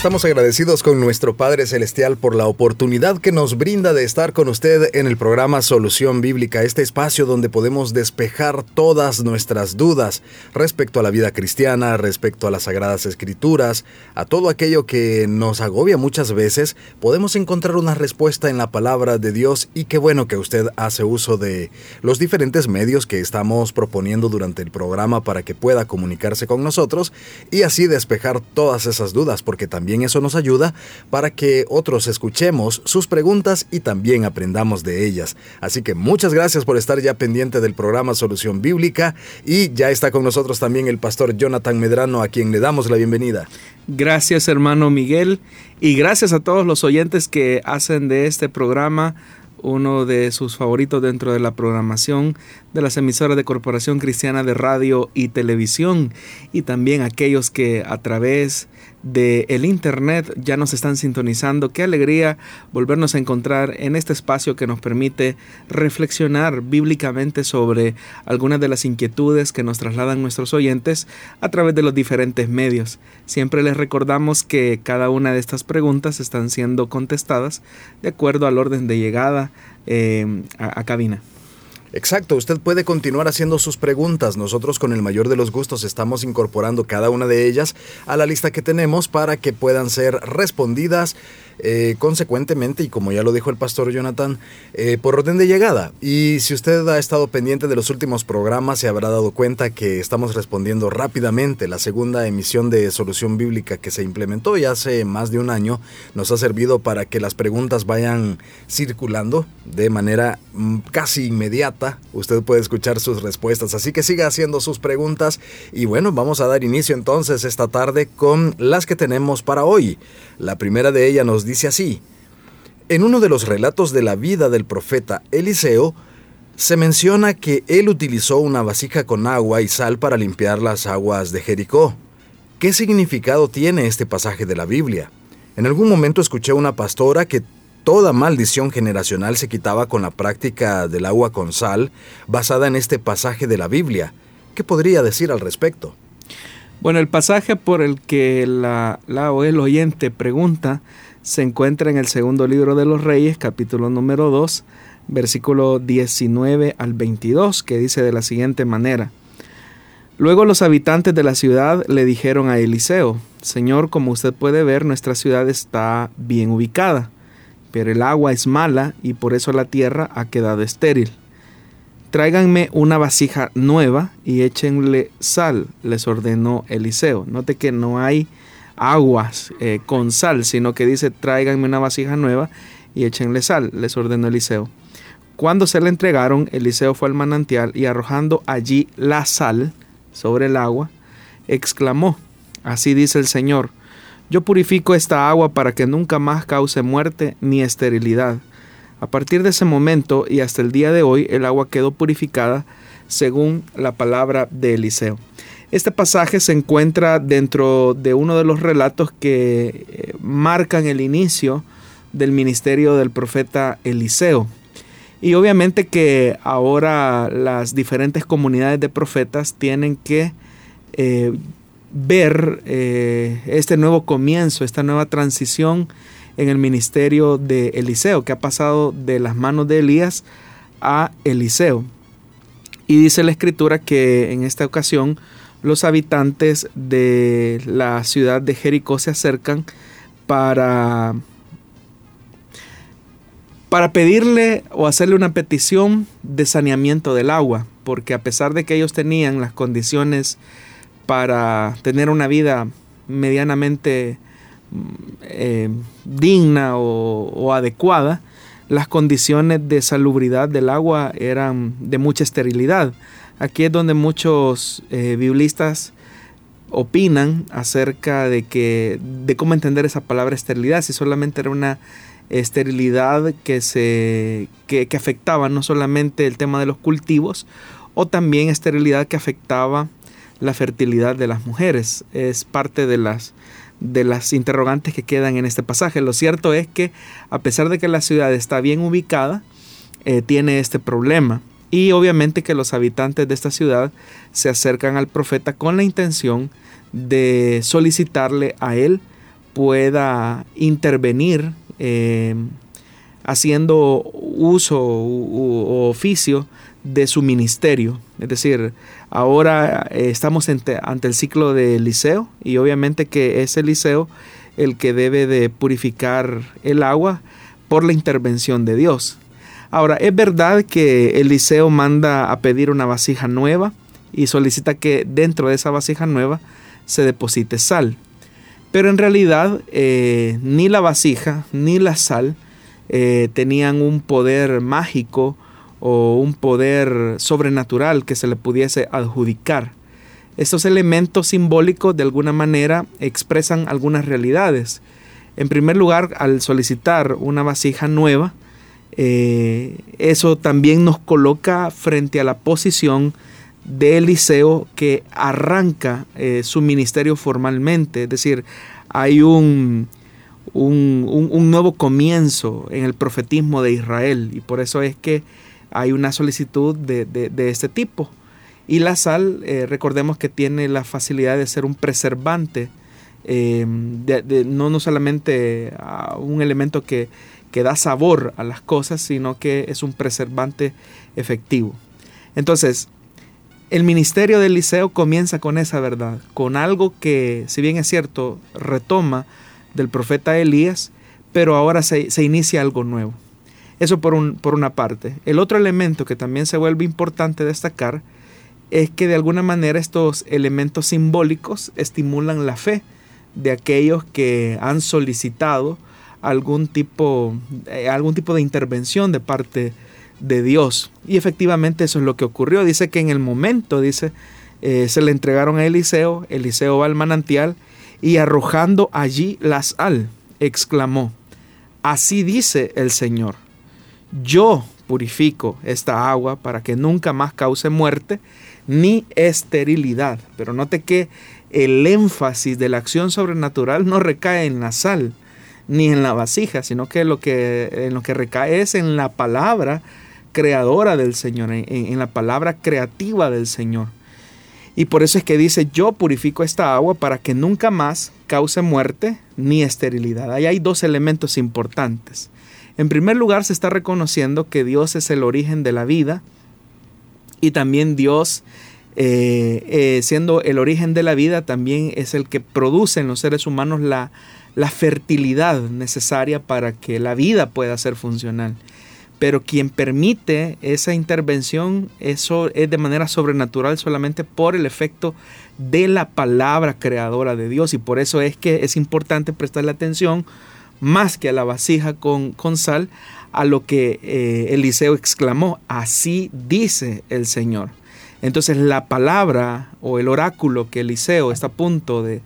Estamos agradecidos con nuestro Padre Celestial por la oportunidad que nos brinda de estar con usted en el programa Solución Bíblica, este espacio donde podemos despejar todas nuestras dudas respecto a la vida cristiana, respecto a las sagradas escrituras, a todo aquello que nos agobia muchas veces, podemos encontrar una respuesta en la palabra de Dios y qué bueno que usted hace uso de los diferentes medios que estamos proponiendo durante el programa para que pueda comunicarse con nosotros y así despejar todas esas dudas, porque también eso nos ayuda para que otros escuchemos sus preguntas y también aprendamos de ellas. Así que muchas gracias por estar ya pendiente del programa Solución Bíblica y ya está con nosotros también el pastor Jonathan Medrano a quien le damos la bienvenida. Gracias hermano Miguel y gracias a todos los oyentes que hacen de este programa uno de sus favoritos dentro de la programación de las emisoras de Corporación Cristiana de Radio y Televisión y también aquellos que a través de el internet ya nos están sintonizando. Qué alegría volvernos a encontrar en este espacio que nos permite reflexionar bíblicamente sobre algunas de las inquietudes que nos trasladan nuestros oyentes a través de los diferentes medios. Siempre les recordamos que cada una de estas preguntas están siendo contestadas de acuerdo al orden de llegada eh, a cabina. Exacto, usted puede continuar haciendo sus preguntas. Nosotros con el mayor de los gustos estamos incorporando cada una de ellas a la lista que tenemos para que puedan ser respondidas eh, consecuentemente, y como ya lo dijo el pastor Jonathan, eh, por orden de llegada. Y si usted ha estado pendiente de los últimos programas, se habrá dado cuenta que estamos respondiendo rápidamente. La segunda emisión de Solución Bíblica que se implementó ya hace más de un año nos ha servido para que las preguntas vayan circulando de manera mm, casi inmediata. Usted puede escuchar sus respuestas, así que siga haciendo sus preguntas. Y bueno, vamos a dar inicio entonces esta tarde con las que tenemos para hoy. La primera de ellas nos dice así. En uno de los relatos de la vida del profeta Eliseo, se menciona que él utilizó una vasija con agua y sal para limpiar las aguas de Jericó. ¿Qué significado tiene este pasaje de la Biblia? En algún momento escuché una pastora que toda maldición generacional se quitaba con la práctica del agua con sal basada en este pasaje de la Biblia. ¿Qué podría decir al respecto? Bueno, el pasaje por el que la, la o el oyente pregunta se encuentra en el segundo libro de los Reyes, capítulo número 2, versículo 19 al 22, que dice de la siguiente manera. Luego los habitantes de la ciudad le dijeron a Eliseo, Señor, como usted puede ver, nuestra ciudad está bien ubicada, pero el agua es mala y por eso la tierra ha quedado estéril. Tráiganme una vasija nueva y échenle sal, les ordenó Eliseo. Note que no hay aguas eh, con sal, sino que dice tráiganme una vasija nueva y échenle sal, les ordenó Eliseo. Cuando se le entregaron, Eliseo fue al manantial y arrojando allí la sal sobre el agua, exclamó, así dice el Señor, yo purifico esta agua para que nunca más cause muerte ni esterilidad. A partir de ese momento y hasta el día de hoy, el agua quedó purificada según la palabra de Eliseo. Este pasaje se encuentra dentro de uno de los relatos que eh, marcan el inicio del ministerio del profeta Eliseo. Y obviamente que ahora las diferentes comunidades de profetas tienen que eh, ver eh, este nuevo comienzo, esta nueva transición en el ministerio de Eliseo, que ha pasado de las manos de Elías a Eliseo. Y dice la escritura que en esta ocasión los habitantes de la ciudad de Jericó se acercan para, para pedirle o hacerle una petición de saneamiento del agua, porque a pesar de que ellos tenían las condiciones para tener una vida medianamente eh, digna o adecuada, las condiciones de salubridad del agua eran de mucha esterilidad. Aquí es donde muchos eh, biblistas opinan acerca de que de cómo entender esa palabra esterilidad, si solamente era una esterilidad que se que, afectaba no solamente el tema de los cultivos o también esterilidad que afectaba la fertilidad de las mujeres. Es parte de las, de las interrogantes que quedan en este pasaje. Lo cierto es que a pesar de que la ciudad está bien ubicada, eh, tiene este problema. Y obviamente que los habitantes de esta ciudad se acercan al profeta con la intención de solicitarle a él pueda intervenir eh, haciendo uso o oficio de su ministerio. Es decir, ahora eh, estamos ante, el ciclo de Eliseo y obviamente que es Eliseo el que debe de purificar el agua por la intervención de Dios. Ahora, es verdad que Eliseo manda a pedir una vasija nueva y solicita que dentro de esa vasija nueva se deposite sal. Pero en realidad eh, ni la vasija ni la sal eh, tenían un poder mágico o un poder sobrenatural que se le pudiese adjudicar. Estos elementos simbólicos de alguna manera expresan algunas realidades. En primer lugar, al solicitar una vasija nueva, eh, eso también nos coloca frente a la posición de Eliseo que arranca eh, su ministerio formalmente, es decir, hay un, un, nuevo comienzo en el profetismo de Israel y por eso es que hay una solicitud de, este tipo. Y la sal, eh, recordemos que tiene la facilidad de ser un preservante, eh, no, no solamente un elemento que, que da sabor a las cosas, sino que es un preservante efectivo. Entonces, el ministerio de Eliseo comienza con esa verdad, con algo que, si bien es cierto, retoma del profeta Elías, pero ahora se, se inicia algo nuevo. Eso por, un, por una parte. El otro elemento que también se vuelve importante destacar es que de alguna manera estos elementos simbólicos estimulan la fe de aquellos que han solicitado algún tipo, eh, algún tipo de intervención de parte de Dios. Y efectivamente eso es lo que ocurrió. Dice que en el momento, dice, eh, se le entregaron a Eliseo, Eliseo va al manantial y arrojando allí la sal, exclamó, así dice el Señor yo purifico esta agua para que nunca más cause muerte ni esterilidad. Pero note que el énfasis de la acción sobrenatural no recae en la sal ni en la vasija, sino que lo que, en lo que recae es en la palabra creadora del Señor, en, en la palabra creativa del Señor. Y por eso es que dice, yo purifico esta agua para que nunca más cause muerte ni esterilidad. Ahí hay dos elementos importantes. En primer lugar, se está reconociendo que Dios es el origen de la vida y también Dios, eh, eh, siendo el origen de la vida, también es el que produce en los seres humanos la, la fertilidad necesaria para que la vida pueda ser funcional. Pero quien permite esa intervención, eso es de manera sobrenatural solamente por el efecto de la palabra creadora de Dios. Y por eso es que es importante prestarle atención más que a la vasija con, con sal, a lo que eh, Eliseo exclamó, así dice el Señor. Entonces la palabra o el oráculo que Eliseo está a punto de,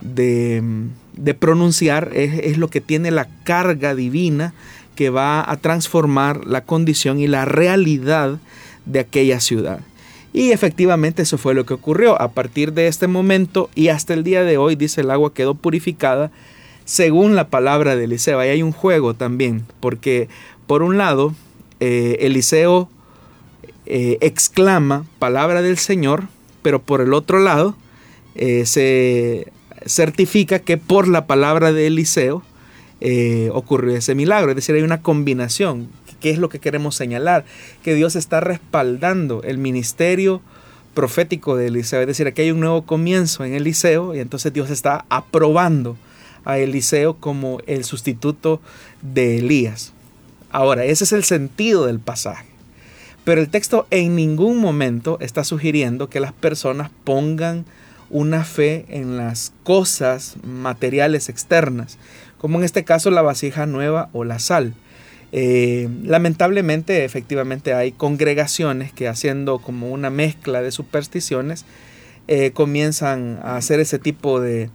de, pronunciar es, es, lo que tiene la carga divina que va a transformar la condición y la realidad de aquella ciudad. Y efectivamente eso fue lo que ocurrió. A partir de este momento y hasta el día de hoy, dice el agua quedó purificada según la palabra de Eliseo. Ahí hay un juego también, porque por un lado, eh, Eliseo eh, exclama palabra del Señor, pero por el otro lado, eh, se certifica que por la palabra de Eliseo ocurrió ese milagro. Es decir, hay una combinación. ¿Qué es lo que queremos señalar? Que Dios está respaldando el ministerio profético de Eliseo. Es decir, aquí hay un nuevo comienzo en Eliseo y entonces Dios está aprobando a Eliseo como el sustituto de Elías. Ahora, ese es el sentido del pasaje. Pero el texto en ningún momento está sugiriendo que las personas pongan una fe en las cosas materiales externas, como en este caso la vasija nueva o la sal. Eh, lamentablemente, efectivamente, hay congregaciones que haciendo como una mezcla de supersticiones, eh, comienzan a hacer ese tipo de,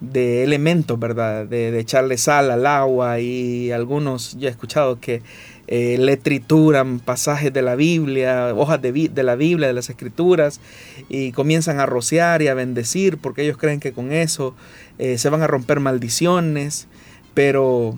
de elementos, ¿verdad? De, echarle sal al agua y algunos, ya he escuchado que eh, le trituran pasajes de la Biblia, hojas de, de, la Biblia, de las Escrituras, y comienzan a rociar y a bendecir porque ellos creen que con eso eh, se van a romper maldiciones, pero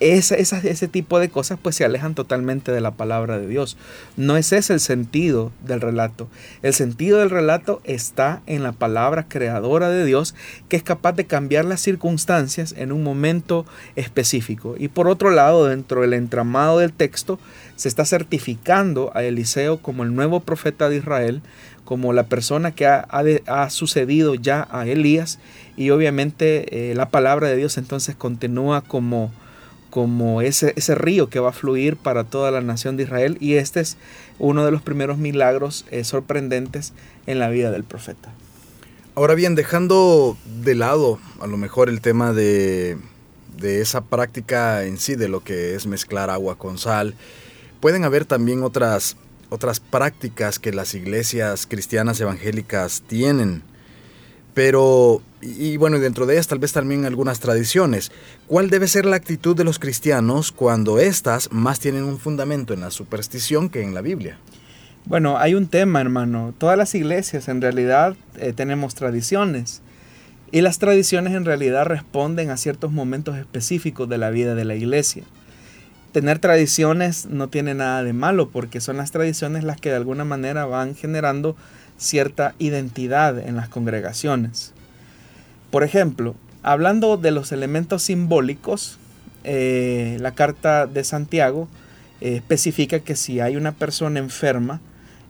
ese, ese tipo de cosas pues se alejan totalmente de la palabra de Dios. No es ese el sentido del relato. El sentido del relato está en la palabra creadora de Dios que es capaz de cambiar las circunstancias en un momento específico. Y por otro lado, dentro del entramado del texto, se está certificando a Eliseo como el nuevo profeta de Israel, como la persona que ha, sucedido ya a Elías y obviamente eh, la palabra de Dios entonces continúa como como ese, ese río que va a fluir para toda la nación de Israel y este es uno de los primeros milagros eh, sorprendentes en la vida del profeta. Ahora bien, dejando de lado a lo mejor el tema de, de esa práctica en sí, de lo que es mezclar agua con sal, pueden haber también otras, otras prácticas que las iglesias cristianas evangélicas tienen pero, y, bueno, dentro de ellas tal vez también algunas tradiciones. ¿Cuál debe ser la actitud de los cristianos cuando éstas más tienen un fundamento en la superstición que en la Biblia? Bueno, hay un tema, hermano. Todas las iglesias en realidad eh, tenemos tradiciones. Y las tradiciones en realidad responden a ciertos momentos específicos de la vida de la iglesia. Tener tradiciones no tiene nada de malo porque son las tradiciones las que de alguna manera van generando cierta identidad en las congregaciones. Por ejemplo, hablando de los elementos simbólicos, eh, la carta de Santiago eh, especifica que si hay una persona enferma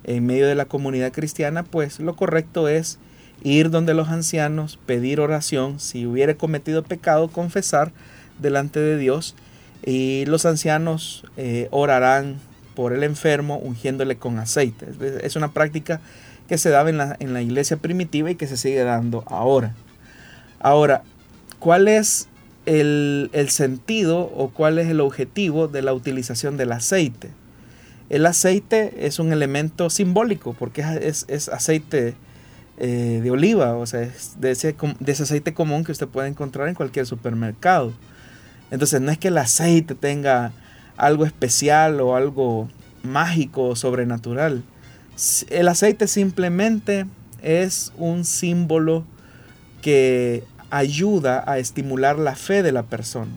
en medio de la comunidad cristiana, pues lo correcto es ir donde los ancianos, pedir oración, si hubiere cometido pecado, confesar delante de Dios y los ancianos eh, orarán por el enfermo ungiéndole con aceite. Es una práctica que se daba en la, en la iglesia primitiva y que se sigue dando ahora. Ahora, ¿cuál es el, sentido o cuál es el objetivo de la utilización del aceite? El aceite es un elemento simbólico porque es, aceite eh, de oliva, o sea, es de ese, de ese aceite común que usted puede encontrar en cualquier supermercado. Entonces no es que el aceite tenga algo especial o algo mágico o sobrenatural. El aceite simplemente es un símbolo que ayuda a estimular la fe de la persona.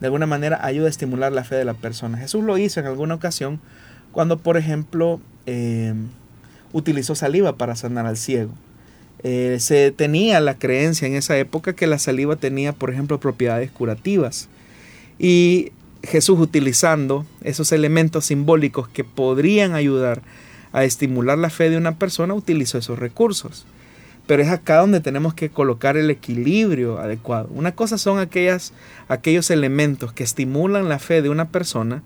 De alguna manera ayuda a estimular la fe de la persona. Jesús lo hizo en alguna ocasión cuando, por ejemplo, em, utilizó saliva para sanar al ciego. Eh, se tenía la creencia en esa época que la saliva tenía, por ejemplo, propiedades curativas. Y Jesús utilizando esos elementos simbólicos que podrían ayudar a estimular la fe de una persona, utilizó esos recursos. Pero es acá donde tenemos que colocar el equilibrio adecuado. Una cosa son aquellas, aquellos elementos que estimulan la fe de una persona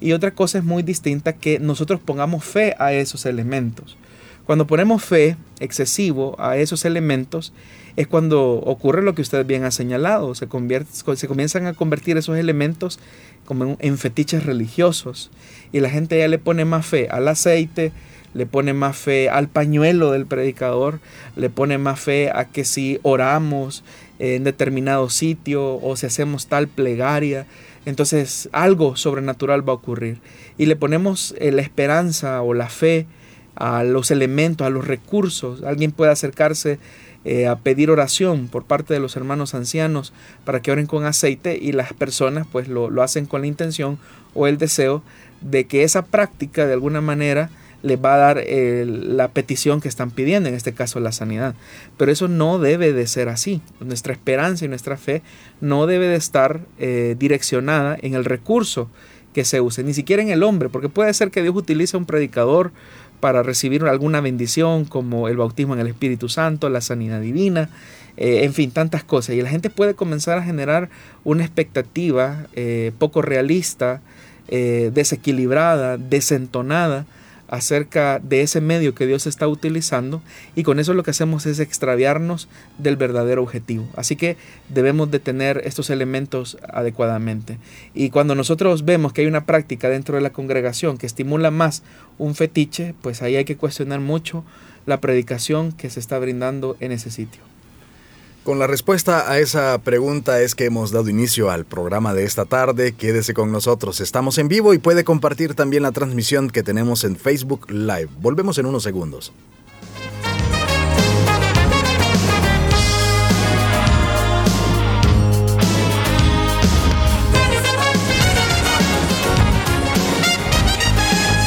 y otra cosa es muy distinta que nosotros pongamos fe a esos elementos. Cuando ponemos fe excesivo a esos elementos es cuando ocurre lo que usted bien ha señalado, se, se comienzan a convertir esos elementos como en fetiches religiosos y la gente ya le pone más fe al aceite, le pone más fe al pañuelo del predicador, le pone más fe a que si oramos en determinado sitio o si hacemos tal plegaria, entonces algo sobrenatural va a ocurrir. Y le ponemos eh, la esperanza o la fe a los elementos, a los recursos. Alguien puede acercarse eh, a pedir oración por parte de los hermanos ancianos para que oren con aceite y las personas pues lo, lo hacen con la intención o el deseo de que esa práctica de alguna manera les va a dar eh, la petición que están pidiendo, en este caso la sanidad. Pero eso no debe de ser así. Nuestra esperanza y nuestra fe no debe de estar eh, direccionada en el recurso que se use, ni siquiera en el hombre, porque puede ser que Dios utilice un predicador para recibir alguna bendición como el bautismo en el Espíritu Santo, la sanidad divina, eh, en fin, tantas cosas. Y la gente puede comenzar a generar una expectativa poco realista, desequilibrada, desentonada, acerca de ese medio que Dios está utilizando y con eso lo que hacemos es extraviarnos del verdadero objetivo. Así que debemos de tener estos elementos adecuadamente. Y cuando nosotros vemos que hay una práctica dentro de la congregación que estimula más un fetiche, pues ahí hay que cuestionar mucho la predicación que se está brindando en ese sitio. Con la respuesta a esa pregunta es que hemos dado inicio al programa de esta tarde. Quédese con nosotros. Estamos en vivo y puede compartir también la transmisión que tenemos en Facebook Live. Volvemos en unos segundos.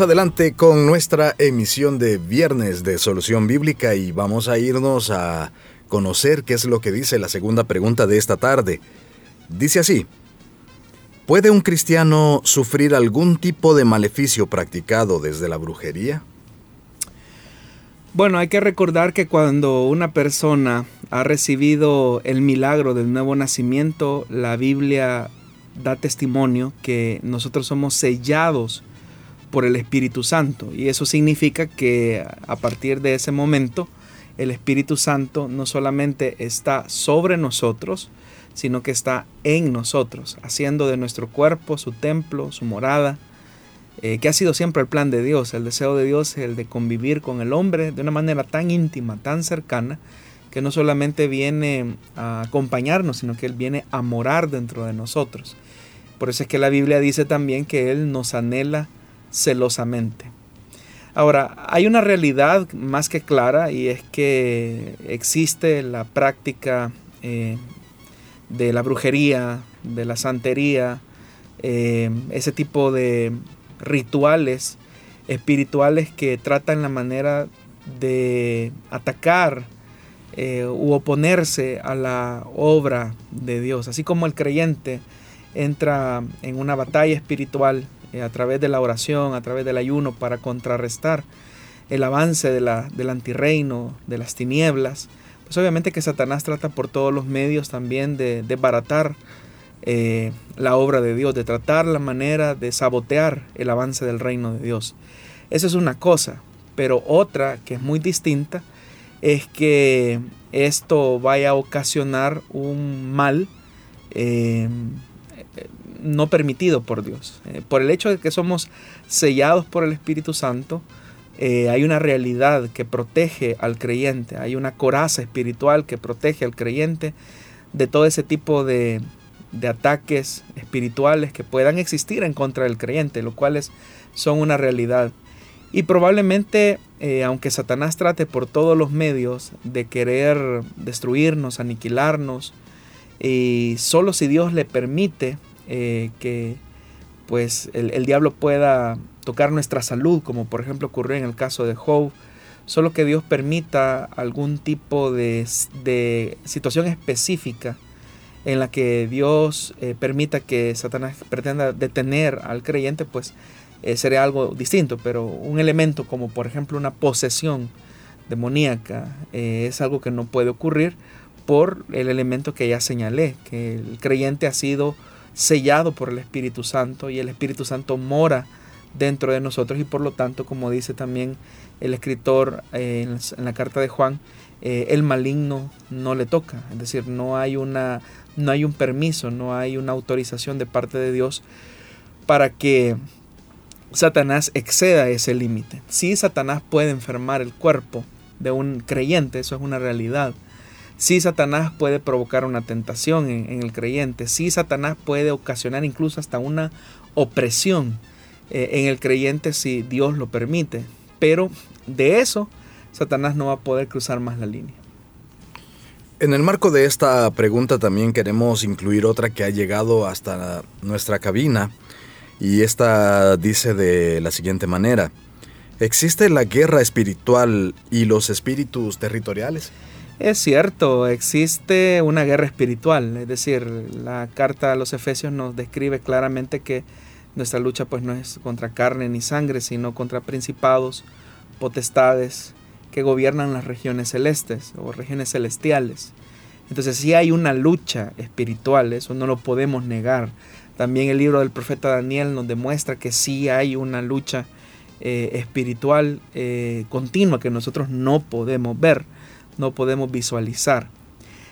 Adelante con nuestra emisión de viernes de Solución Bíblica y vamos a irnos a conocer qué es lo que dice la segunda pregunta de esta tarde. Dice así, ¿puede un cristiano sufrir algún tipo de maleficio practicado desde la brujería? Bueno, hay que recordar que cuando una persona ha recibido el milagro del nuevo nacimiento, la Biblia da testimonio que nosotros somos sellados por el Espíritu Santo. Y eso significa que a partir de ese momento el Espíritu Santo no solamente está sobre nosotros, sino que está en nosotros, haciendo de nuestro cuerpo su templo, su morada, eh, que ha sido siempre el plan de Dios. El deseo de Dios el de convivir con el hombre de una manera tan íntima, tan cercana, que no solamente viene a acompañarnos, sino que Él viene a morar dentro de nosotros. Por eso es que la Biblia dice también que Él nos anhela celosamente. Ahora, hay una realidad más que clara y es que existe la práctica eh, de la brujería, de la santería, eh, ese tipo de rituales espirituales que tratan la manera de atacar eh, u oponerse a la obra de Dios. Así como el creyente entra en una batalla espiritual eh, a través de la oración, a través del ayuno, para contrarrestar el avance de la, del antirreino, de las tinieblas. Pues obviamente que Satanás trata por todos los medios también de desbaratar eh, la obra de Dios, de tratar la manera de sabotear el avance del reino de Dios. Esa es una cosa, pero otra que es muy distinta es que esto vaya a ocasionar un mal eh, no permitido por Dios. Eh, por el hecho de que somos sellados por el Espíritu Santo, eh, hay una realidad que protege al creyente, hay una coraza espiritual que protege al creyente de todo ese tipo de, ataques espirituales que puedan existir en contra del creyente, lo cuales son una realidad. Y probablemente, eh, aunque Satanás trate por todos los medios de querer destruirnos, aniquilarnos, y solo si Dios le permite eh, que pues el, diablo pueda tocar nuestra salud, como por ejemplo ocurrió en el caso de Job, solo que Dios permita algún tipo de, situación específica en la que Dios eh, permita que Satanás pretenda detener al creyente, pues eh, sería algo distinto, pero un elemento como por ejemplo una posesión demoníaca es algo que no puede ocurrir por el elemento que ya señalé, que el creyente ha sido sellado por el Espíritu Santo y el Espíritu Santo mora dentro de nosotros y por lo tanto, como dice también el escritor eh, en, la carta de Juan, eh, el maligno no le toca, es decir, no hay, una, no hay un permiso, no hay una autorización de parte de Dios para que Satanás exceda ese límite. Si Satanás puede enfermar el cuerpo de un creyente, eso es una realidad. Sí, Satanás puede provocar una tentación en, el creyente. Sí, Satanás puede ocasionar incluso hasta una opresión eh, en el creyente si Dios lo permite. Pero de eso, Satanás no va a poder cruzar más la línea. En el marco de esta pregunta también queremos incluir otra que ha llegado hasta nuestra cabina y esta dice de la siguiente manera. ¿Existe la guerra espiritual y los espíritus territoriales? Es cierto, existe una guerra espiritual, es decir, la carta a los Efesios nos describe claramente que nuestra lucha pues no es contra carne ni sangre, sino contra principados, potestades que gobiernan las regiones celestes o regiones celestiales. Entonces sí hay una lucha espiritual, eso no lo podemos negar. También el libro del profeta Daniel nos demuestra que sí hay una lucha eh, espiritual eh, continua que nosotros no podemos ver, no podemos visualizar.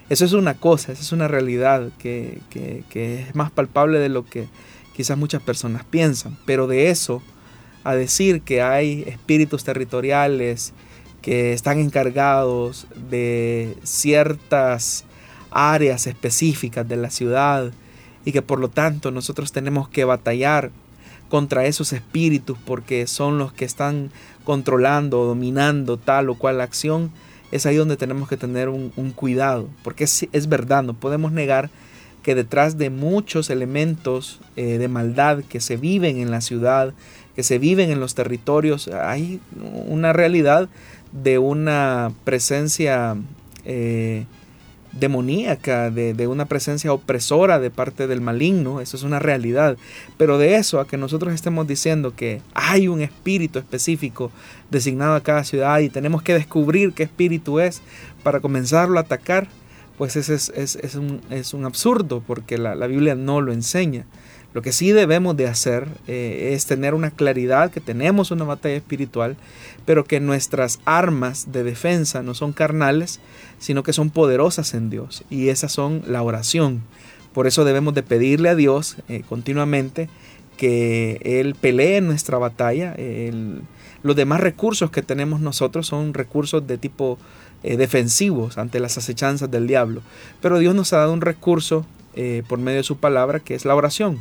Eso es una cosa, esa es una realidad que, que es más palpable de lo que quizás muchas personas piensan. Pero de eso a decir que hay espíritus territoriales que están encargados de ciertas áreas específicas de la ciudad y que por lo tanto nosotros tenemos que batallar contra esos espíritus porque son los que están controlando o dominando tal o cual acción, es ahí donde tenemos que tener un, cuidado, porque es, es, verdad, no podemos negar que detrás de muchos elementos eh, de maldad que se viven en la ciudad, que se viven en los territorios, hay una realidad de una presencia eh, demoníaca, de, una presencia opresora de parte del maligno, eso es una realidad. Pero de eso a que nosotros estemos diciendo que hay un espíritu específico designado a cada ciudad y tenemos que descubrir qué espíritu es para comenzarlo a atacar, pues ese es, un, es un, absurdo porque la, la Biblia no lo enseña. Lo que sí debemos de hacer eh, es tener una claridad que tenemos una batalla espiritual, pero que nuestras armas de defensa no son carnales, sino que son poderosas en Dios. Y esas son la oración. Por eso debemos de pedirle a Dios eh, continuamente que Él pelee nuestra batalla. los demás recursos que tenemos nosotros son recursos de tipo eh, defensivos ante las acechanzas del diablo. Pero Dios nos ha dado un recurso por medio de su palabra que es la oración.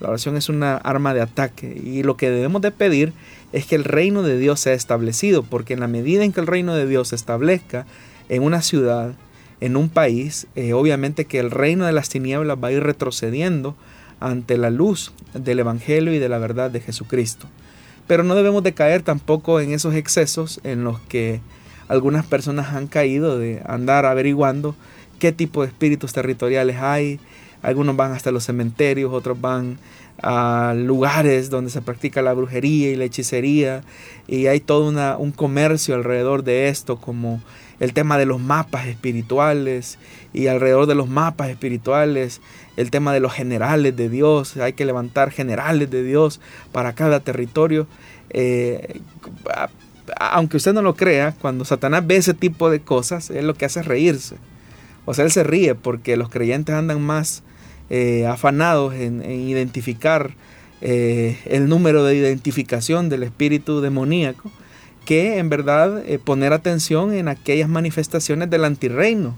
La oración es una arma de ataque y lo que debemos de pedir es que el reino de Dios sea establecido, porque en la medida en que el reino de Dios se establezca en una ciudad, en un país, eh, obviamente que el reino de las tinieblas va a ir retrocediendo ante la luz del Evangelio y de la verdad de Jesucristo. Pero no debemos de caer tampoco en esos excesos en los que algunas personas han caído de andar averiguando qué tipo de espíritus territoriales hay, algunos van hasta los cementerios, otros van a lugares donde se practica la brujería y la hechicería y hay todo un comercio alrededor de esto como el tema de los mapas espirituales y alrededor de los mapas espirituales el tema de los generales de Dios, hay que levantar generales de Dios para cada territorio. Eh, aunque usted no lo crea, cuando Satanás ve ese tipo de cosas, él lo que hace es reírse. O sea, él se ríe porque los creyentes andan más eh, afanados en, identificar eh, el número de identificación del espíritu demoníaco que en verdad eh, poner atención en aquellas manifestaciones del antirreino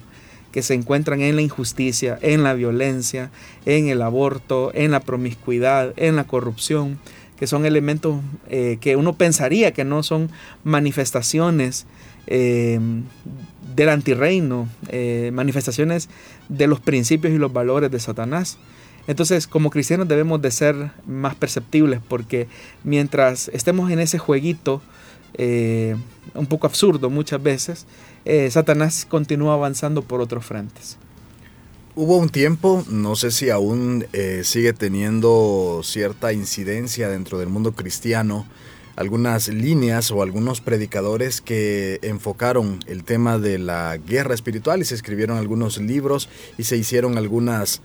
que se encuentran en la injusticia, en la violencia, en el aborto, en la promiscuidad, en la corrupción, que son elementos que uno pensaría que no son manifestaciones del antirreino, eh, manifestaciones de los principios y los valores de Satanás. Entonces, como cristianos debemos de ser más perceptibles porque mientras estemos en ese jueguito eh, un poco absurdo muchas veces, eh, Satanás continúa avanzando por otros frentes. Hubo un tiempo, no sé si aún sigue teniendo cierta incidencia dentro del mundo cristiano, algunas líneas o algunos predicadores que enfocaron el tema de la guerra espiritual y se escribieron algunos libros y se hicieron algunas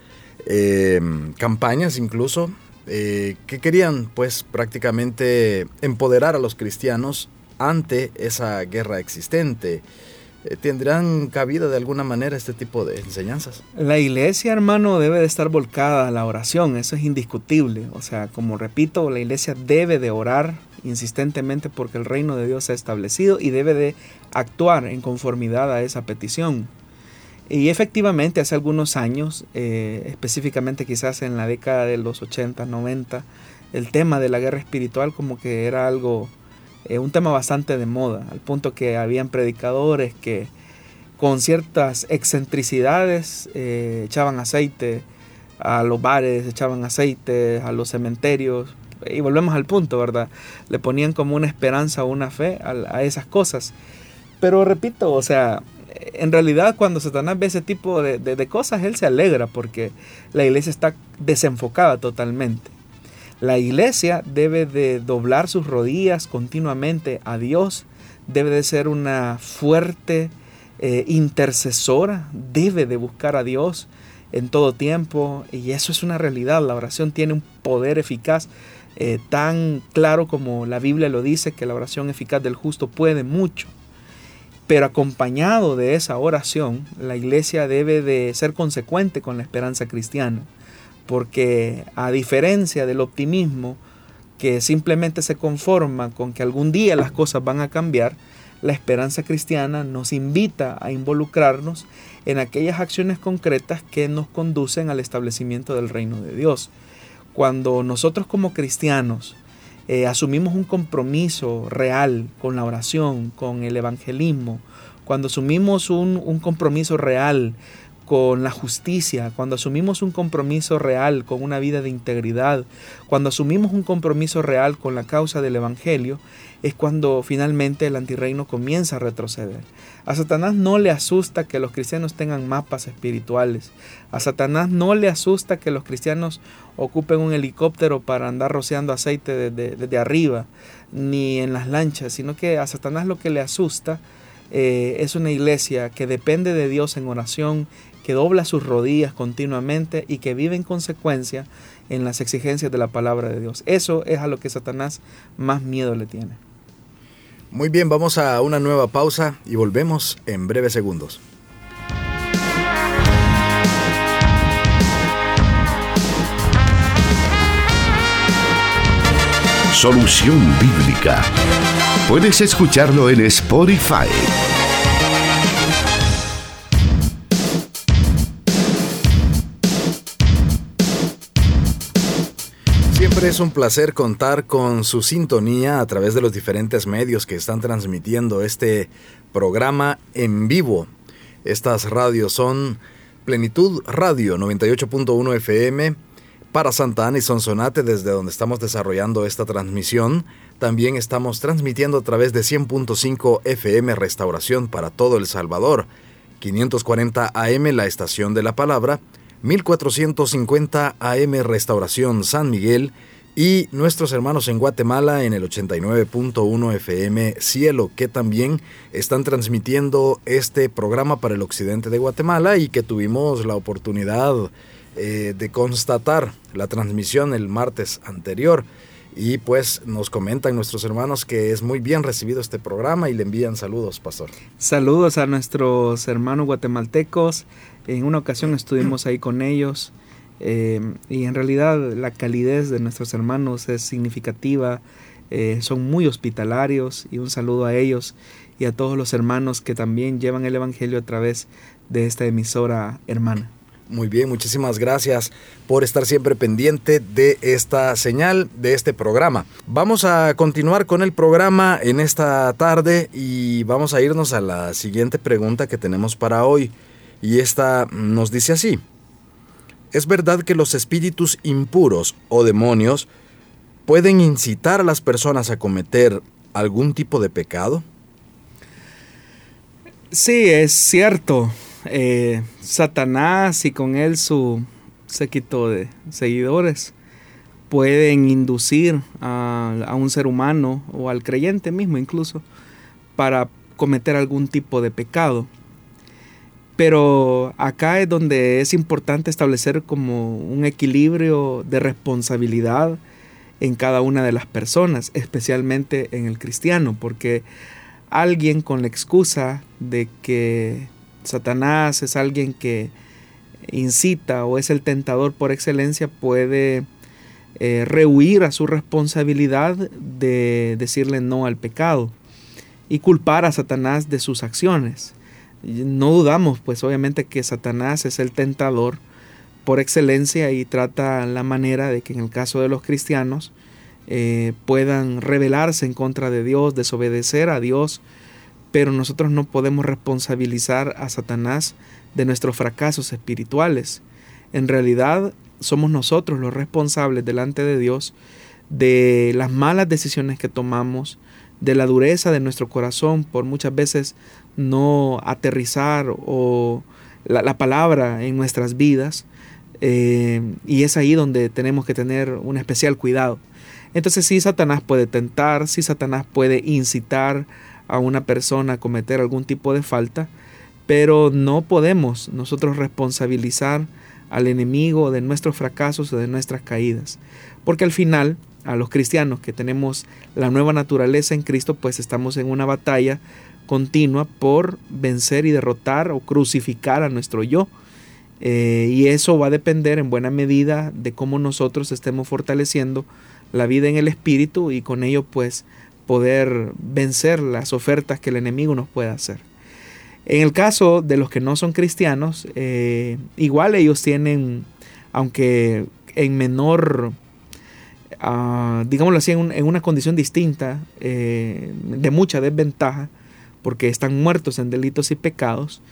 em, campañas incluso eh, que querían pues prácticamente empoderar a los cristianos ante esa guerra existente. Eh, ¿Tendrán cabida de alguna manera este tipo de enseñanzas? La iglesia, hermano, debe de estar volcada a la oración, eso es indiscutible. O sea, como repito, la iglesia debe de orar insistentemente porque el reino de Dios se ha establecido y debe de actuar en conformidad a esa petición. Y efectivamente hace algunos años, eh, específicamente quizás en la década de los 80, 90, el tema de la guerra espiritual como que era algo, eh, un tema bastante de moda, al punto que habían predicadores que con ciertas excentricidades eh, echaban aceite a los bares, echaban aceite a los cementerios, y volvemos al punto, ¿verdad? Le ponían como una esperanza o una fe a, esas cosas. Pero repito, o sea, en realidad cuando Satanás ve ese tipo de, cosas, él se alegra porque la iglesia está desenfocada totalmente. La iglesia debe de doblar sus rodillas continuamente a Dios, debe de ser una fuerte eh, intercesora, debe de buscar a Dios en todo tiempo y eso es una realidad. La oración tiene un poder eficaz eh, tan claro como la Biblia lo dice, que la oración eficaz del justo puede mucho. Pero acompañado de esa oración, la iglesia debe de ser consecuente con la esperanza cristiana, porque a diferencia del optimismo que simplemente se conforma con que algún día las cosas van a cambiar, la esperanza cristiana nos invita a involucrarnos en aquellas acciones concretas que nos conducen al establecimiento del reino de Dios. Cuando nosotros como cristianos eh, asumimos un compromiso real con la oración, con el evangelismo, cuando asumimos un, un compromiso real con la justicia, cuando asumimos un compromiso real con una vida de integridad, cuando asumimos un compromiso real con la causa del Evangelio, es cuando finalmente el antirreino comienza a retroceder. A Satanás no le asusta que los cristianos tengan mapas espirituales. A Satanás no le asusta que los cristianos ocupen un helicóptero para andar rociando aceite desde, arriba, ni en las lanchas, sino que a Satanás lo que le asusta eh, es una iglesia que depende de Dios en oración, que dobla sus rodillas continuamente y que vive en consecuencia en las exigencias de la palabra de Dios. Eso es a lo que Satanás más miedo le tiene. Muy bien, vamos a una nueva pausa y volvemos en breves segundos. Solución Bíblica. Puedes escucharlo en Spotify. Es un placer contar con su sintonía a través de los diferentes medios que están transmitiendo este programa en vivo. Estas radios son Plenitud Radio 98.1 FM, para Santa Ana y Sonsonate, desde donde estamos desarrollando esta transmisión. También estamos transmitiendo a través de 100.5 FM Restauración para todo El Salvador, 540 AM La Estación de la Palabra, 1450 AM Restauración San Miguel y nuestros hermanos en Guatemala en el 89.1 FM Cielo, que también están transmitiendo este programa para el occidente de Guatemala y que tuvimos la oportunidad eh, de constatar la transmisión el martes anterior. Y pues nos comentan nuestros hermanos que es muy bien recibido este programa y le envían saludos, pastor. Saludos a nuestros hermanos guatemaltecos. En una ocasión estuvimos ahí con ellos eh, y en realidad la calidez de nuestros hermanos es significativa. Eh, son muy hospitalarios y un saludo a ellos y a todos los hermanos que también llevan el Evangelio a través de esta emisora hermana. Muy bien, muchísimas gracias por estar siempre pendiente de esta señal, de este programa. Vamos a continuar con el programa en esta tarde y vamos a irnos a la siguiente pregunta que tenemos para hoy. Y esta nos dice así. ¿Es verdad que los espíritus impuros o demonios pueden incitar a las personas a cometer algún tipo de pecado? Sí, es cierto. Eh, Satanás y con él su séquito de seguidores pueden inducir a, un ser humano o al creyente mismo incluso para cometer algún tipo de pecado. Pero acá es donde es importante establecer como un equilibrio de responsabilidad en cada una de las personas, especialmente en el cristiano, porque alguien con la excusa de que Satanás es alguien que incita o es el tentador por excelencia, puede eh, rehuir a su responsabilidad de decirle no al pecado y culpar a Satanás de sus acciones. No dudamos, pues obviamente que Satanás es el tentador por excelencia y trata la manera de que en el caso de los cristianos eh, puedan rebelarse en contra de Dios, desobedecer a Dios, pero nosotros no podemos responsabilizar a Satanás de nuestros fracasos espirituales. En realidad somos nosotros los responsables delante de Dios de las malas decisiones que tomamos, de la dureza de nuestro corazón por muchas veces no aterrizar o la, palabra en nuestras vidas. Eh, y es ahí donde tenemos que tener un especial cuidado. Entonces sí, Satanás puede tentar, sí, Satanás puede incitar a una persona a cometer algún tipo de falta, pero no podemos nosotros responsabilizar al enemigo de nuestros fracasos o de nuestras caídas, porque al final a los cristianos que tenemos la nueva naturaleza en Cristo, pues estamos en una batalla continua por vencer y derrotar o crucificar a nuestro yo. Eh, y eso va a depender en buena medida de cómo nosotros estemos fortaleciendo la vida en el espíritu y con ello pues poder vencer las ofertas que el enemigo nos pueda hacer. En el caso de los que no son cristianos, eh, igual ellos tienen, aunque en menor, digámoslo así, en, una condición distinta, eh, de mucha desventaja, porque están muertos en delitos y pecados,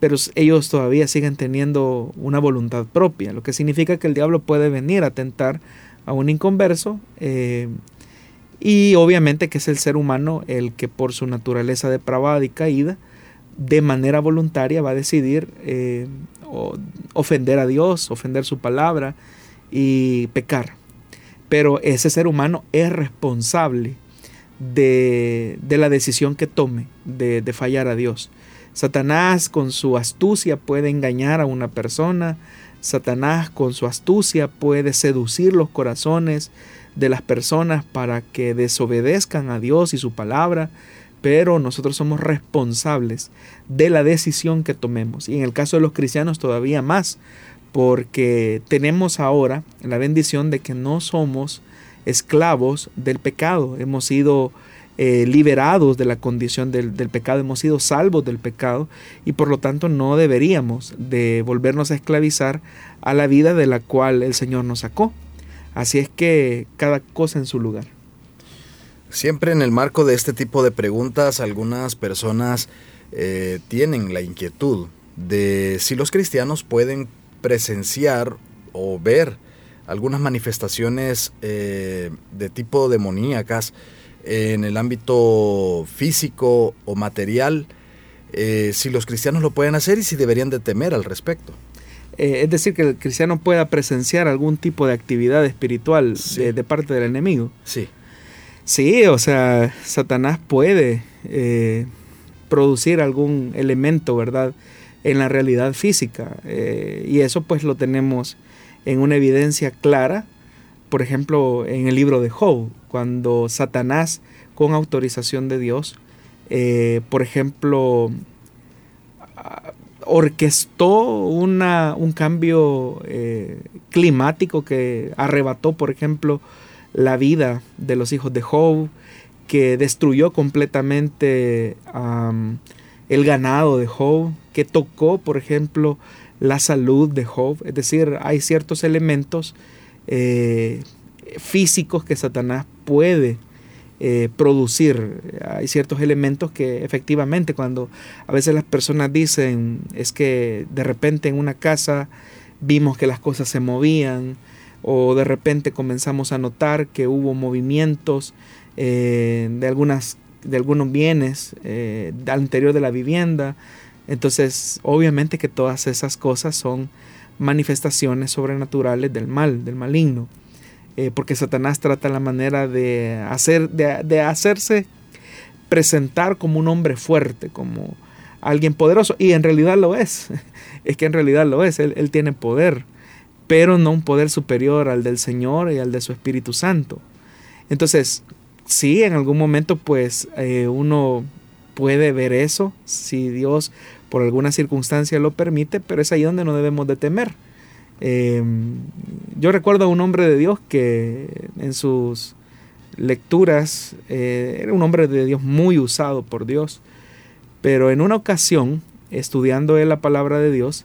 pero ellos todavía siguen teniendo una voluntad propia, lo que significa que el diablo puede venir a tentar a un inconverso eh, y obviamente que es el ser humano el que por su naturaleza depravada y caída, de manera voluntaria va a decidir eh, ofender a Dios, ofender su palabra y pecar. Pero ese ser humano es responsable de, la decisión que tome de, de fallar a Dios. Satanás con su astucia puede engañar a una persona, Satanás con su astucia puede seducir los corazones de las personas para que desobedezcan a Dios y su palabra, pero nosotros somos responsables de la decisión que tomemos. Y en el caso de los cristianos todavía más, porque tenemos ahora la bendición de que no somos esclavos del pecado, hemos sido eh, liberados de la condición del, pecado, hemos sido salvos del pecado y por lo tanto no deberíamos de volvernos a esclavizar a la vida de la cual el Señor nos sacó. Así es que cada cosa en su lugar. Siempre en el marco de este tipo de preguntas, algunas personas eh, tienen la inquietud de si los cristianos pueden presenciar o ver algunas manifestaciones eh, de tipo demoníacas en el ámbito físico o material, eh, si los cristianos lo pueden hacer y si deberían de temer al respecto. Eh, es decir, que el cristiano pueda presenciar algún tipo de actividad espiritual de, parte del enemigo. Sí. Sí, o sea, Satanás puede producir algún elemento, ¿verdad? En la realidad física. y eso pues lo tenemos en una evidencia clara por ejemplo, en el libro de Job, cuando Satanás, con autorización de Dios, eh, por ejemplo, orquestó una, un cambio eh, climático que arrebató, por ejemplo, la vida de los hijos de Job, que destruyó completamente el ganado de Job, que tocó, por ejemplo, la salud de Job. Es decir, hay ciertos elementos eh, físicos que Satanás puede eh, producir. Hay ciertos elementos que efectivamente cuando a veces las personas dicen es que de repente en una casa vimos que las cosas se movían o de repente comenzamos a notar que hubo movimientos eh, de, algunas, de algunos bienes al interior de la vivienda. Entonces obviamente que todas esas cosas son manifestaciones sobrenaturales del mal, del maligno. Eh, porque Satanás trata la manera de, hacer, de, hacerse presentar como un hombre fuerte, como alguien poderoso. Y en realidad lo es. Es que en realidad lo es. Él, tiene poder, pero no un poder superior al del Señor y al de su Espíritu Santo. Entonces, sí, en algún momento pues eh, uno puede ver eso, si Dios por alguna circunstancia lo permite, pero es ahí donde no debemos de temer. Em, yo recuerdo a un hombre de Dios que en sus lecturas eh, era un hombre de Dios muy usado por Dios, pero en una ocasión, estudiando él la palabra de Dios,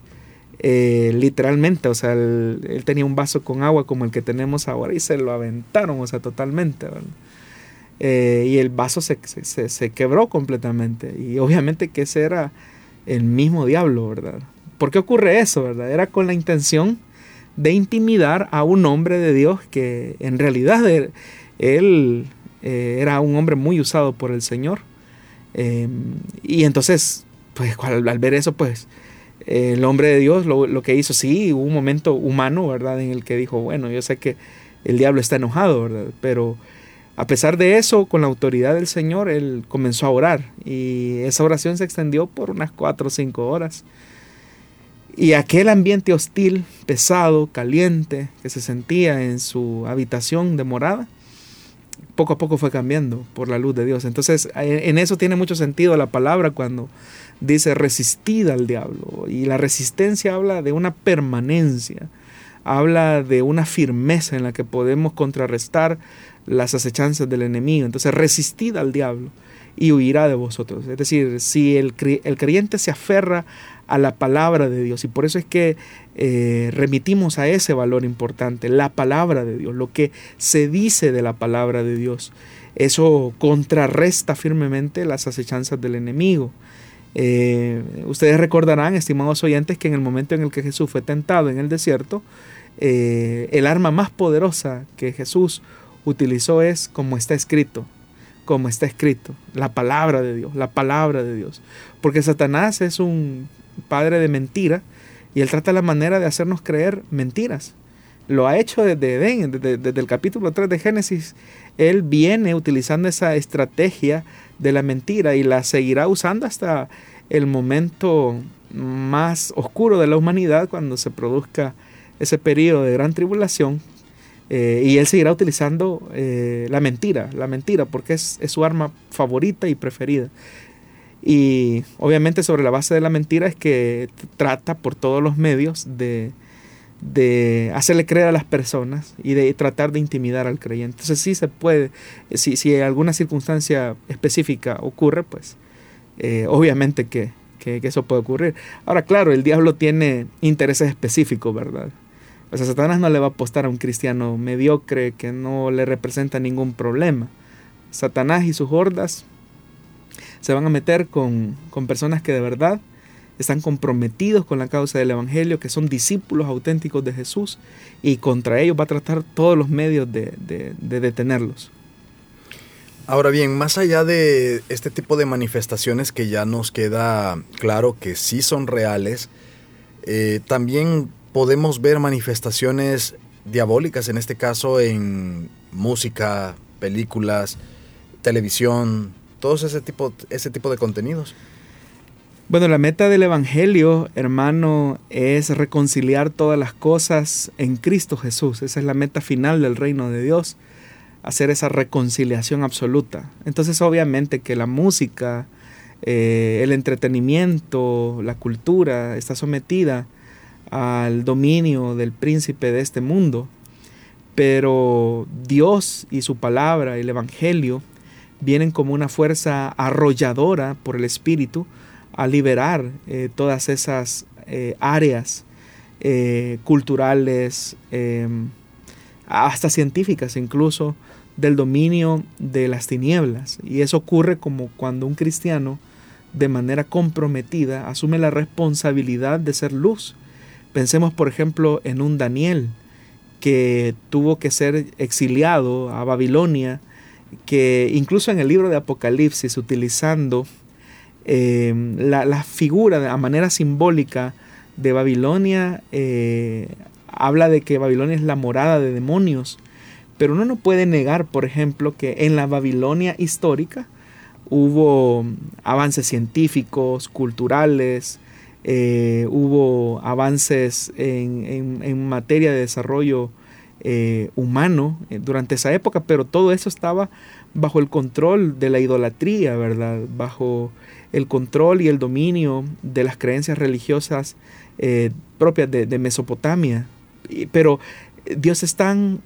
eh, literalmente, o sea, él, tenía un vaso con agua como el que tenemos ahora y se lo aventaron, o sea, totalmente. Eh, y el vaso se, se, se, quebró completamente. Y obviamente que ese era el mismo diablo, ¿verdad? ¿Por qué ocurre eso, verdad? Era con la intención de intimidar a un hombre de Dios que en realidad él, eh, era un hombre muy usado por el Señor. Em, y entonces, pues al, ver eso, pues el hombre de Dios lo, lo, que hizo, sí, hubo un momento humano, ¿verdad? En el que dijo, bueno, yo sé que el diablo está enojado, ¿verdad? Pero A pesar de eso, con la autoridad del Señor, él comenzó a orar y esa oración se extendió por unas cuatro o cinco horas. Y aquel ambiente hostil, pesado, caliente, que se sentía en su habitación de morada, poco a poco fue cambiando por la luz de Dios. Entonces, en eso tiene mucho sentido la palabra cuando dice resistid al diablo. Y la resistencia habla de una permanencia, habla de una firmeza en la que podemos contrarrestar las acechanzas del enemigo. Entonces, resistid al diablo y huirá de vosotros. Es decir, si el, el creyente se aferra a la palabra de Dios, y por eso es que eh, remitimos a ese valor importante, la palabra de Dios, lo que se dice de la palabra de Dios. Eso contrarresta firmemente las acechanzas del enemigo. Eh, ustedes recordarán, estimados oyentes, que en el momento en el que Jesús fue tentado en el desierto, eh, el arma más poderosa que Jesús utilizó es como está escrito, como está escrito, la palabra de Dios, la palabra de Dios. Porque Satanás es un padre de mentira y él trata la manera de hacernos creer mentiras. Lo ha hecho desde Edén, desde, el capítulo 3 de Génesis. Él viene utilizando esa estrategia de la mentira y la seguirá usando hasta el momento más oscuro de la humanidad cuando se produzca ese periodo de gran tribulación eh, y él seguirá utilizando eh, la mentira, la mentira, porque es, su arma favorita y preferida. Y obviamente sobre la base de la mentira es que trata por todos los medios de, hacerle creer a las personas y de tratar de intimidar al creyente. Entonces sí se puede, si, si alguna circunstancia específica ocurre, pues eh, obviamente que, eso puede ocurrir. Ahora, claro, el diablo tiene intereses específicos, ¿verdad? O sea, Satanás no le va a apostar a un cristiano mediocre que no le representa ningún problema. Satanás y sus hordas se van a meter con, personas que de verdad están comprometidos con la causa del Evangelio, que son discípulos auténticos de Jesús, y contra ellos va a tratar todos los medios de, detenerlos. Ahora bien, más allá de este tipo de manifestaciones que ya nos queda claro que sí son reales, eh, también podemos ver manifestaciones diabólicas, en este caso en música, películas, televisión, todos ese tipo, ese tipo de contenidos. Bueno, la meta del Evangelio, hermano, es reconciliar todas las cosas en Cristo Jesús. Esa es la meta final del reino de Dios, hacer esa reconciliación absoluta. Entonces, obviamente que la música, eh, el entretenimiento, la cultura está sometida al dominio del príncipe de este mundo. Pero Dios y su palabra, el Evangelio, vienen como una fuerza arrolladora por el Espíritu a liberar eh, todas esas eh, áreas eh, culturales, em, hasta científicas incluso, del dominio de las tinieblas. Y eso ocurre como cuando un cristiano de manera comprometida asume la responsabilidad de ser luz Pensemos, por ejemplo, en un Daniel que tuvo que ser exiliado a Babilonia, que incluso en el libro de Apocalipsis, utilizando eh, la, figura a manera simbólica de Babilonia, eh, habla de que Babilonia es la morada de demonios, pero uno no puede negar, por ejemplo, que en la Babilonia histórica hubo avances científicos, culturales, eh, hubo avances en, materia de desarrollo eh, humano eh, durante esa época, pero todo eso estaba bajo el control de la idolatría, ¿verdad? Bajo el control y el dominio de las creencias religiosas propias de, Mesopotamia. pero Dios es tan,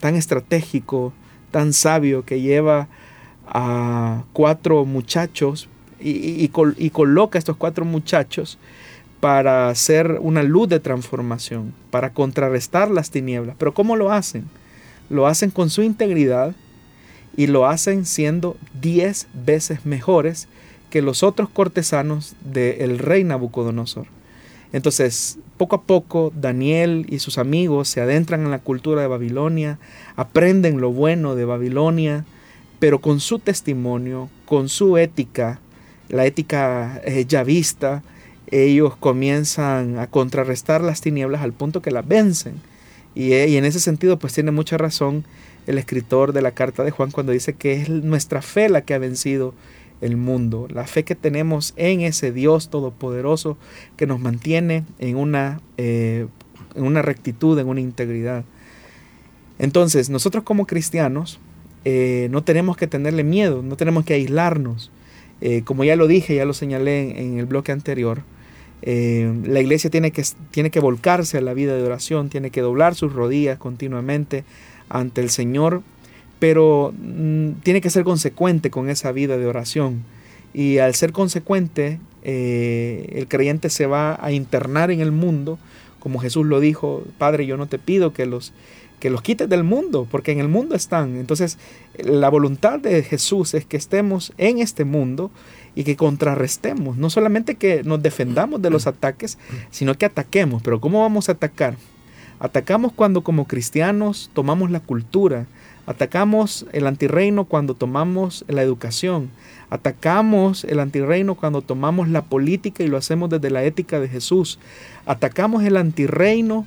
tan estratégico, tan sabio, que lleva a cuatro muchachos y, coloca a estos cuatro muchachos para hacer una luz de transformación, para contrarrestar las tinieblas. Pero ¿cómo lo hacen? Lo hacen con su integridad y lo hacen siendo diez veces mejores que los otros cortesanos del rey Nabucodonosor. Entonces, poco a poco, Daniel y sus amigos se adentran en la cultura de Babilonia, aprenden lo bueno de Babilonia, pero con su testimonio, con su ética, la ética eh, ya vista, ellos comienzan a contrarrestar las tinieblas al punto que las vencen. Y, eh, y, en ese sentido, pues tiene mucha razón el escritor de la carta de Juan cuando dice que es nuestra fe la que ha vencido el mundo, la fe que tenemos en ese Dios todopoderoso que nos mantiene en una, eh, en una rectitud, en una integridad. Entonces, nosotros como cristianos eh, no tenemos que tenerle miedo, no tenemos que aislarnos. Eh, como ya lo dije, ya lo señalé en, el bloque anterior, la iglesia tiene que, tiene que volcarse a la vida de oración, tiene que doblar sus rodillas continuamente ante el Señor pero mm, tiene que ser consecuente con esa vida de oración. Y al ser consecuente, eh, el creyente se va a internar en el mundo, como Jesús lo dijo, Padre, yo no te pido que los, que los quites del mundo, porque en el mundo están. Entonces, la voluntad de Jesús es que estemos en este mundo y que contrarrestemos, no solamente que nos defendamos de los ataques, sino que ataquemos. Pero ¿cómo vamos a atacar? Atacamos cuando como cristianos tomamos la cultura, Atacamos el antirreino cuando tomamos la educación. Atacamos el antirreino cuando tomamos la política y lo hacemos desde la ética de Jesús. Atacamos el antirreino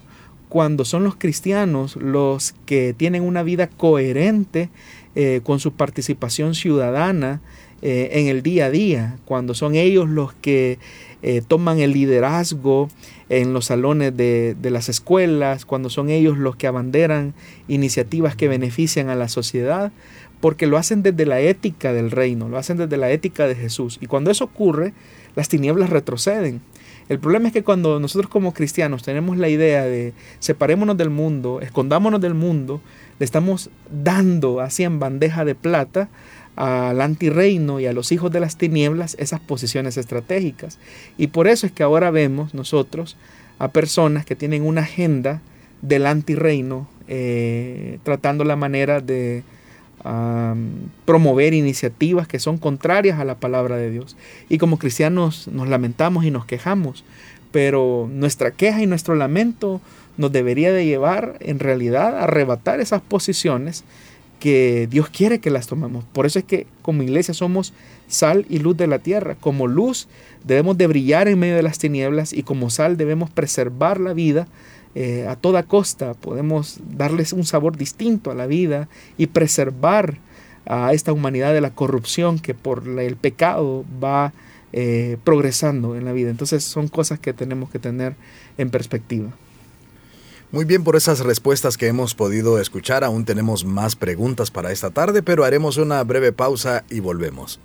cuando son los cristianos los que tienen una vida coherente eh, con su participación ciudadana eh, en el día a día, cuando son ellos los que eh, toman el liderazgo en los salones de, las escuelas, cuando son ellos los que abanderan iniciativas que benefician a la sociedad, porque lo hacen desde la ética del reino, lo hacen desde la ética de Jesús. Y cuando eso ocurre, las tinieblas retroceden. El problema es que cuando nosotros como cristianos tenemos la idea de separémonos del mundo, escondámonos del mundo, le estamos dando así en bandeja de plata al antirreino y a los hijos de las tinieblas esas posiciones estratégicas. Y por eso es que ahora vemos nosotros a personas que tienen una agenda del antirreino, eh, tratando la manera de promover iniciativas que son contrarias a la palabra de Dios. Y como cristianos nos lamentamos y nos quejamos, pero nuestra queja y nuestro lamento nos debería de llevar en realidad a arrebatar esas posiciones que Dios quiere que las tomemos. Por eso es que como iglesia somos sal y luz de la tierra. Como luz debemos de brillar en medio de las tinieblas y como sal debemos preservar la vida eh, a toda costa. Podemos darles un sabor distinto a la vida y preservar a esta humanidad de la corrupción que por el pecado va eh, progresando en la vida. Entonces son cosas que tenemos que tener en perspectiva. Muy bien por esas respuestas que hemos podido escuchar. Aún tenemos más preguntas para esta tarde, pero haremos una breve pausa y volvemos.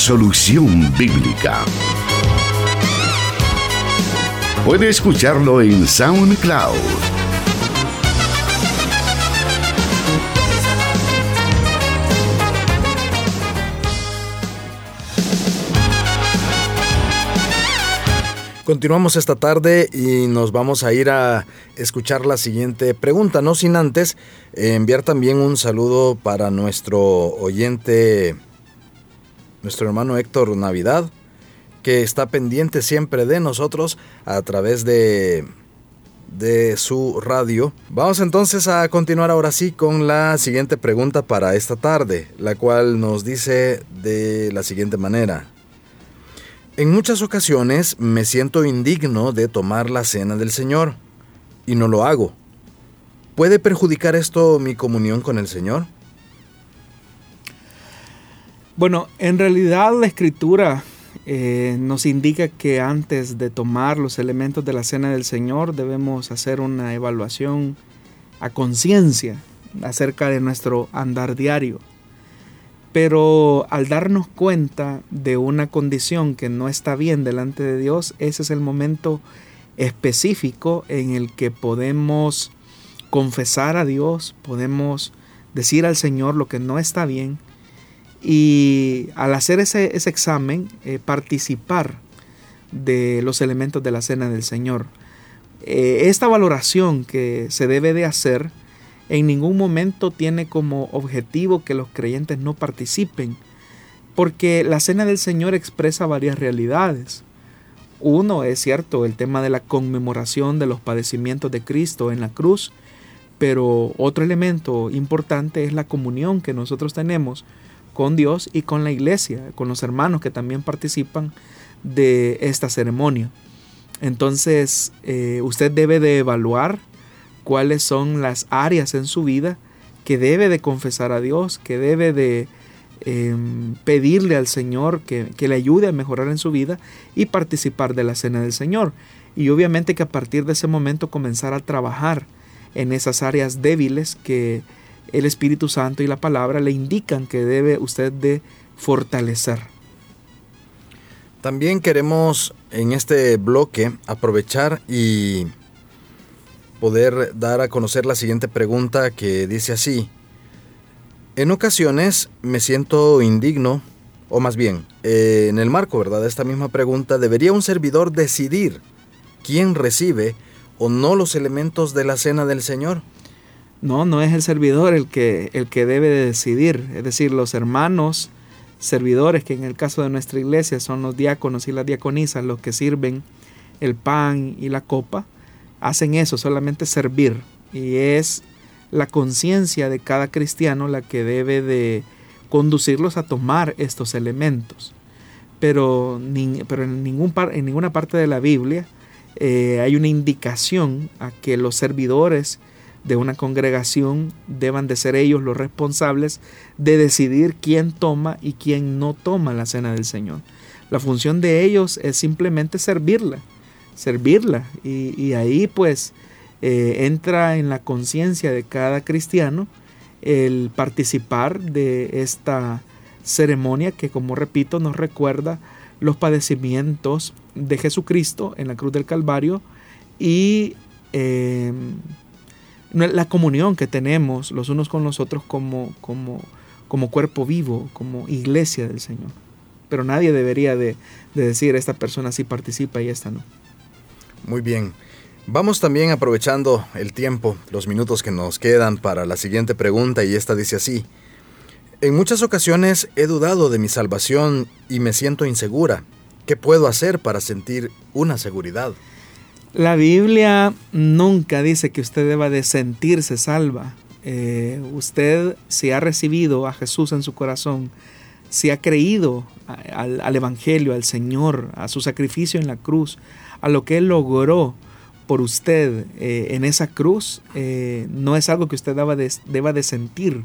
Solución Bíblica. Puede escucharlo en SoundCloud Continuamos esta tarde y nos vamos a ir a escuchar la siguiente pregunta, no sin antes enviar también un saludo para nuestro oyente, nuestro hermano Héctor Navidad, que está pendiente siempre de nosotros a través de, de su radio. Vamos entonces a continuar ahora sí con la siguiente pregunta para esta tarde, la cual nos dice de la siguiente manera. En muchas ocasiones me siento indigno de tomar la cena del Señor y no lo hago. ¿Puede perjudicar esto mi comunión con el Señor? Bueno, en realidad la escritura eh, nos indica que antes de tomar los elementos de la cena del Señor debemos hacer una evaluación a conciencia acerca de nuestro andar diario. Pero al darnos cuenta de una condición que no está bien delante de Dios, ese es el momento específico en el que podemos confesar a Dios, podemos decir al Señor lo que no está bien y al hacer ese, examen eh, participar de los elementos de la cena del Señor. Eh, esta valoración que se debe de hacer en ningún momento tiene como objetivo que los creyentes no participen, porque la cena del Señor expresa varias realidades. Uno es cierto, el tema de la conmemoración de los padecimientos de Cristo en la cruz, pero otro elemento importante es la comunión que nosotros tenemos con Dios y con la iglesia, con los hermanos que también participan de esta ceremonia. Entonces, eh, usted debe de evaluar cuáles son las áreas en su vida que debe de confesar a Dios, que debe de em, pedirle al Señor que, que, le ayude a mejorar en su vida y participar de la cena del Señor. Y obviamente que a partir de ese momento comenzar a trabajar en esas áreas débiles que el Espíritu Santo y la palabra le indican que debe usted de fortalecer. También queremos en este bloque aprovechar y poder dar a conocer la siguiente pregunta que dice así. En ocasiones me siento indigno, o más bien, eh, en el marco ¿verdad? de esta misma pregunta, ¿debería un servidor decidir quién recibe o no los elementos de la cena del Señor? No, no es el servidor el que, el que debe de decidir, es decir, los hermanos servidores, que en el caso de nuestra iglesia son los diáconos y las diaconisas los que sirven el pan y la copa, hacen eso, solamente servir. Y es la conciencia de cada cristiano la que debe de conducirlos a tomar estos elementos. Pero, pero en, ningún en ninguna parte de la Biblia eh, hay una indicación a que los servidores de una congregación deban de ser ellos los responsables de decidir quién toma y quién no toma la cena del Señor. La función de ellos es simplemente servirla, servirla. Y, ahí pues eh, entra en la conciencia de cada cristiano el participar de esta ceremonia que como repito nos recuerda los padecimientos de Jesucristo en la cruz del Calvario y eh, la comunión que tenemos los unos con los otros como, como, como cuerpo vivo, como iglesia del Señor. Pero nadie debería de, de decir, esta persona sí participa y esta no. Muy bien. Vamos también aprovechando el tiempo, los minutos que nos quedan para la siguiente pregunta y esta dice así. En muchas ocasiones he dudado de mi salvación y me siento insegura. ¿Qué puedo hacer para sentir una seguridad? La Biblia nunca dice que usted deba de sentirse salva. Eh, usted si ha recibido a Jesús en su corazón, si ha creído al, Evangelio, al Señor, a su sacrificio en la cruz, a lo que Él logró por usted eh, en esa cruz, eh, no es algo que usted deba de, sentir,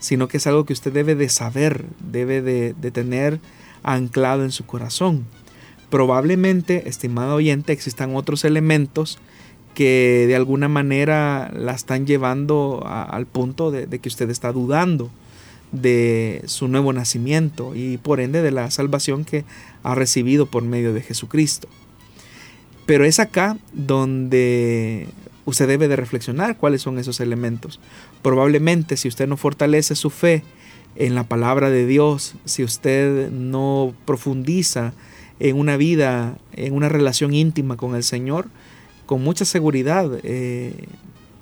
sino que es algo que usted debe de saber, debe de, de tener anclado en su corazón. Probablemente, estimado oyente, existan otros elementos que de alguna manera la están llevando al punto de, que usted está dudando de su nuevo nacimiento y por ende de la salvación que ha recibido por medio de Jesucristo. Pero es acá donde usted debe de reflexionar cuáles son esos elementos. Probablemente si usted no fortalece su fe en la palabra de Dios, si usted no profundiza en una vida, en una relación íntima con el Señor, con mucha seguridad eh,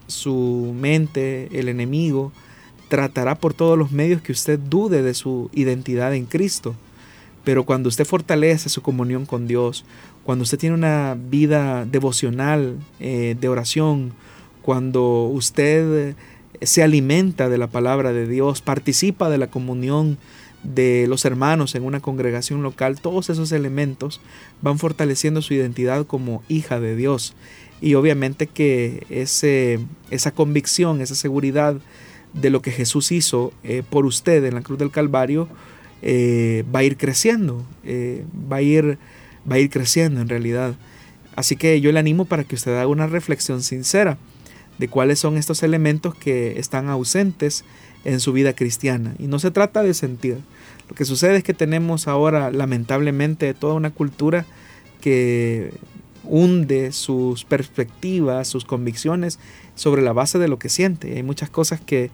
su mente, el enemigo, tratará por todos los medios que usted dude de su identidad en Cristo. Pero cuando usted fortalece su comunión con Dios, cuando usted tiene una vida devocional, eh, de oración, cuando usted se alimenta de la palabra de Dios, participa de la comunión de los hermanos en una congregación local, todos esos elementos van fortaleciendo su identidad como hija de Dios. Y obviamente que ese, esa convicción, esa seguridad de lo que Jesús hizo eh, por usted en la cruz del Calvario, eh, va a ir creciendo, eh, va, a ir, va a ir creciendo en realidad. Así que yo le animo para que usted haga una reflexión sincera de cuáles son estos elementos que están ausentes en su vida cristiana. Y no se trata de sentir. Lo que sucede es que tenemos ahora lamentablemente toda una cultura que hunde sus perspectivas, sus convicciones sobre la base de lo que siente. Hay muchas cosas que,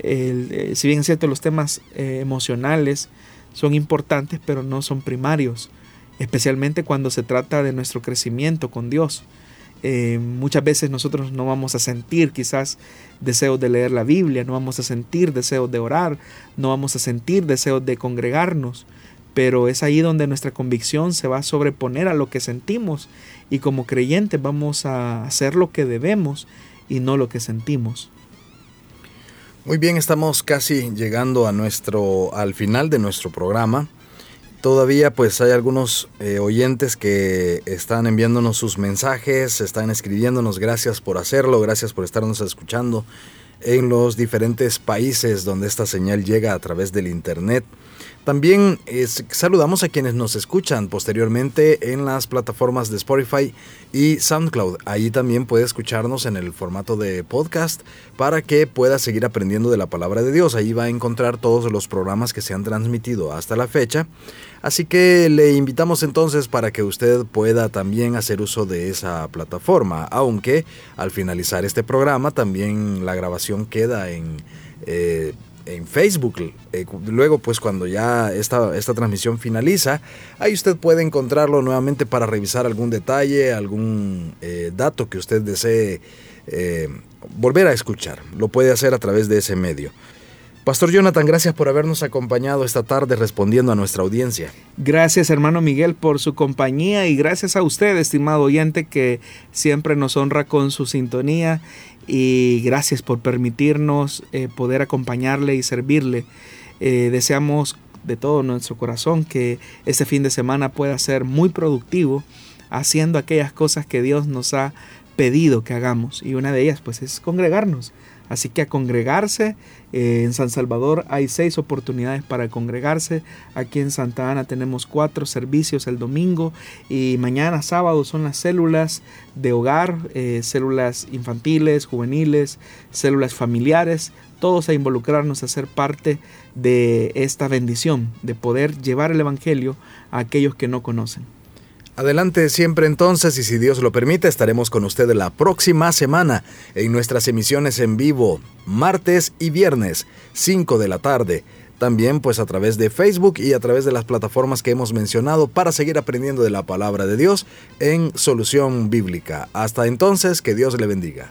eh, si bien es cierto, los temas eh, emocionales son importantes, pero no son primarios, especialmente cuando se trata de nuestro crecimiento con Dios. Eh, muchas veces nosotros no vamos a sentir quizás deseos de leer la Biblia, no vamos a sentir deseos de orar, no vamos a sentir deseos de congregarnos, pero es ahí donde nuestra convicción se va a sobreponer a lo que sentimos y como creyentes vamos a hacer lo que debemos y no lo que sentimos. Muy bien, estamos casi llegando a nuestro, al final de nuestro programa. Todavía pues hay algunos eh, oyentes que están enviándonos sus mensajes, están escribiéndonos, gracias por hacerlo, gracias por estarnos escuchando en los diferentes países donde esta señal llega a través del Internet. También saludamos a quienes nos escuchan posteriormente en las plataformas de Spotify y SoundCloud. Ahí también puede escucharnos en el formato de podcast para que pueda seguir aprendiendo de la palabra de Dios. Ahí va a encontrar todos los programas que se han transmitido hasta la fecha. Así que le invitamos entonces para que usted pueda también hacer uso de esa plataforma, aunque al finalizar este programa también la grabación queda en... Eh, en Facebook. Eh, luego, pues cuando ya esta, esta transmisión finaliza, ahí usted puede encontrarlo nuevamente para revisar algún detalle, algún eh, dato que usted desee volver a escuchar. Lo puede hacer a través de ese medio. Pastor Jonathan, gracias por habernos acompañado esta tarde respondiendo a nuestra audiencia. Gracias hermano Miguel por su compañía y gracias a usted, estimado oyente, que siempre nos honra con su sintonía y gracias por permitirnos eh, poder acompañarle y servirle. Eh, deseamos de todo nuestro corazón que este fin de semana pueda ser muy productivo haciendo aquellas cosas que Dios nos ha pedido que hagamos y una de ellas pues es congregarnos Así que a congregarse, eh, en San Salvador hay seis oportunidades para congregarse. Aquí en Santa Ana tenemos cuatro servicios el domingo y mañana sábado son las células de hogar, eh, células infantiles, juveniles, células familiares, todos a involucrarnos a ser parte de esta bendición, de poder llevar el Evangelio a aquellos que no conocen. Adelante siempre entonces y si Dios lo permite estaremos con usted la próxima semana en nuestras emisiones en vivo, martes y viernes, 5 de la tarde. También pues a través de Facebook y a través de las plataformas que hemos mencionado para seguir aprendiendo de la palabra de Dios en Solución Bíblica. Hasta entonces, que Dios le bendiga.